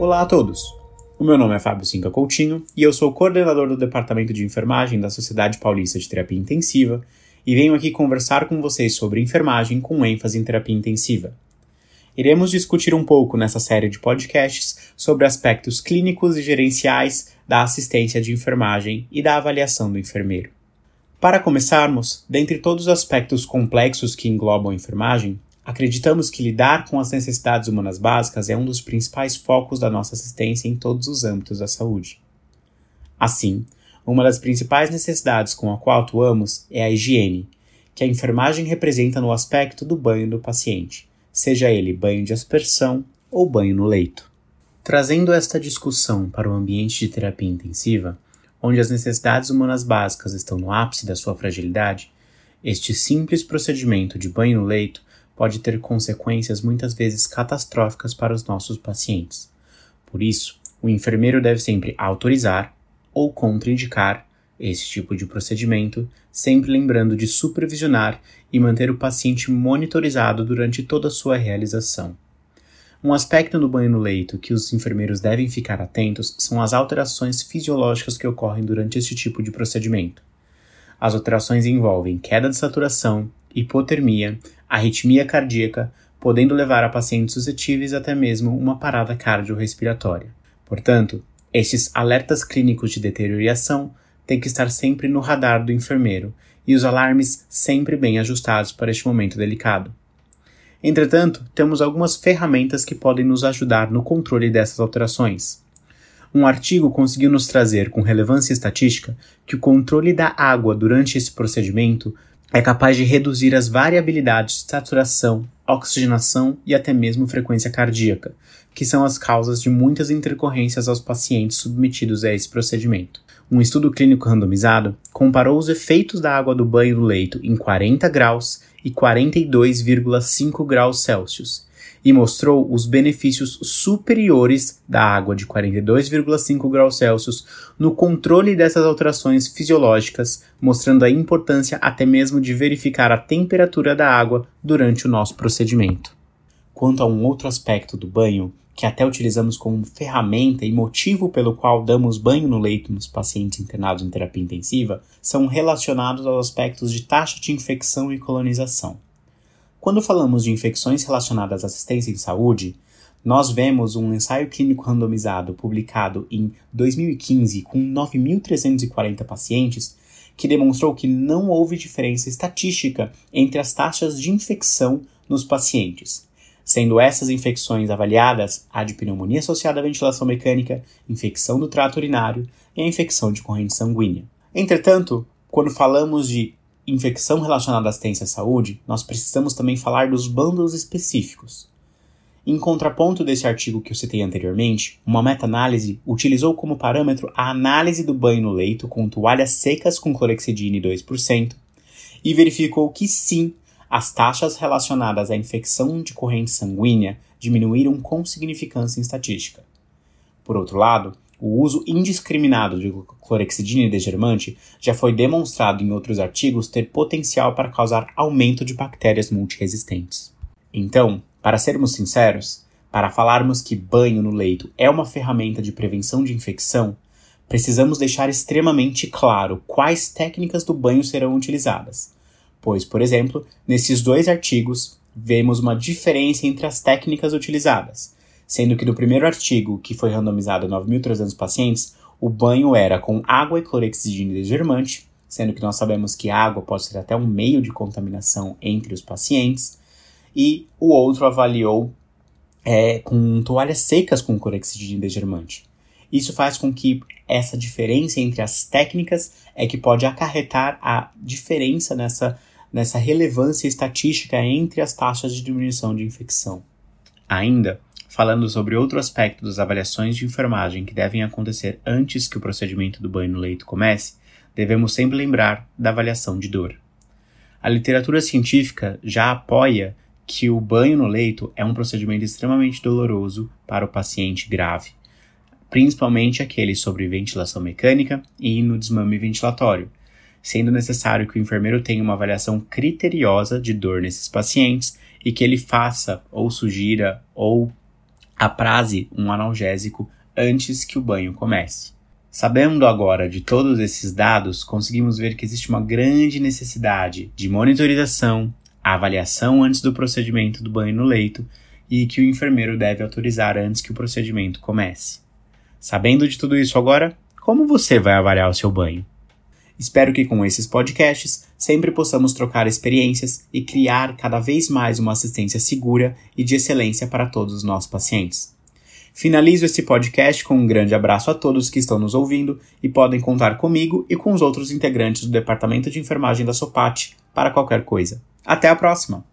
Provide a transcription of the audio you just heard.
Olá a todos! O meu nome é Fábio Cinca Coutinho e eu sou coordenador do Departamento de Enfermagem da Sociedade Paulista de Terapia Intensiva e venho aqui conversar com vocês sobre enfermagem com ênfase em terapia intensiva. Iremos discutir um pouco nessa série de podcasts sobre aspectos clínicos e gerenciais da assistência de enfermagem e da avaliação do enfermeiro. Para começarmos, dentre todos os aspectos complexos que englobam a enfermagem, Acreditamos que lidar com as necessidades humanas básicas é um dos principais focos da nossa assistência em todos os âmbitos da saúde. Assim, uma das principais necessidades com a qual atuamos é a higiene, que a enfermagem representa no aspecto do banho do paciente, seja ele banho de aspersão ou banho no leito. Trazendo esta discussão para o ambiente de terapia intensiva, onde as necessidades humanas básicas estão no ápice da sua fragilidade, este simples procedimento de banho no leito pode ter consequências muitas vezes catastróficas para os nossos pacientes. Por isso, o enfermeiro deve sempre autorizar ou contraindicar esse tipo de procedimento, sempre lembrando de supervisionar e manter o paciente monitorizado durante toda a sua realização. Um aspecto do banho no leito que os enfermeiros devem ficar atentos são as alterações fisiológicas que ocorrem durante este tipo de procedimento. As alterações envolvem queda de saturação, hipotermia, arritmia cardíaca, podendo levar a pacientes suscetíveis até mesmo uma parada cardiorrespiratória. Portanto, estes alertas clínicos de deterioração têm que estar sempre no radar do enfermeiro e os alarmes sempre bem ajustados para este momento delicado. Entretanto, temos algumas ferramentas que podem nos ajudar no controle dessas alterações. Um artigo conseguiu nos trazer com relevância estatística que o controle da água durante esse procedimento é capaz de reduzir as variabilidades de saturação, oxigenação e até mesmo frequência cardíaca, que são as causas de muitas intercorrências aos pacientes submetidos a esse procedimento. Um estudo clínico randomizado comparou os efeitos da água do banho no leito em 40 graus e 42,5 graus Celsius e mostrou os benefícios superiores da água de 42,5 graus Celsius no controle dessas alterações fisiológicas, mostrando a importância até mesmo de verificar a temperatura da água durante o nosso procedimento. Quanto a um outro aspecto do banho, que até utilizamos como ferramenta e motivo pelo qual damos banho no leito nos pacientes internados em terapia intensiva, são relacionados aos aspectos de taxa de infecção e colonização. Quando falamos de infecções relacionadas à assistência em saúde, nós vemos um ensaio clínico randomizado publicado em 2015 com 9.340 pacientes que demonstrou que não houve diferença estatística entre as taxas de infecção nos pacientes, sendo essas infecções avaliadas a de pneumonia associada à ventilação mecânica, infecção do trato urinário e a infecção de corrente sanguínea. Entretanto, quando falamos de infecção relacionada à assistência à saúde, nós precisamos também falar dos bândulos específicos. Em contraponto desse artigo que eu citei anteriormente, uma meta-análise utilizou como parâmetro a análise do banho no leito com toalhas secas com clorexidine 2% e verificou que sim, as taxas relacionadas à infecção de corrente sanguínea diminuíram com significância em estatística. Por outro lado, o uso indiscriminado de clorexidina e degermante já foi demonstrado em outros artigos ter potencial para causar aumento de bactérias multiresistentes. Então, para sermos sinceros, para falarmos que banho no leito é uma ferramenta de prevenção de infecção, precisamos deixar extremamente claro quais técnicas do banho serão utilizadas. Pois, por exemplo, nesses dois artigos, vemos uma diferença entre as técnicas utilizadas, sendo que no primeiro artigo, que foi randomizado a 9.300 pacientes, o banho era com água e clorexidina desgermante, sendo que nós sabemos que a água pode ser até um meio de contaminação entre os pacientes, e o outro avaliou é, com toalhas secas com clorexidina desgermante. Isso faz com que essa diferença entre as técnicas é que pode acarretar a diferença nessa, nessa relevância estatística entre as taxas de diminuição de infecção. Ainda, falando sobre outro aspecto das avaliações de enfermagem que devem acontecer antes que o procedimento do banho no leito comece, devemos sempre lembrar da avaliação de dor. A literatura científica já apoia que o banho no leito é um procedimento extremamente doloroso para o paciente grave, principalmente aquele sobre ventilação mecânica e no desmame ventilatório, sendo necessário que o enfermeiro tenha uma avaliação criteriosa de dor nesses pacientes e que ele faça ou sugira ou Aprase um analgésico antes que o banho comece. Sabendo agora de todos esses dados, conseguimos ver que existe uma grande necessidade de monitorização, avaliação antes do procedimento do banho no leito e que o enfermeiro deve autorizar antes que o procedimento comece. Sabendo de tudo isso agora, como você vai avaliar o seu banho? Espero que com esses podcasts sempre possamos trocar experiências e criar cada vez mais uma assistência segura e de excelência para todos os nossos pacientes. Finalizo esse podcast com um grande abraço a todos que estão nos ouvindo e podem contar comigo e com os outros integrantes do Departamento de Enfermagem da Sopate para qualquer coisa. Até a próxima!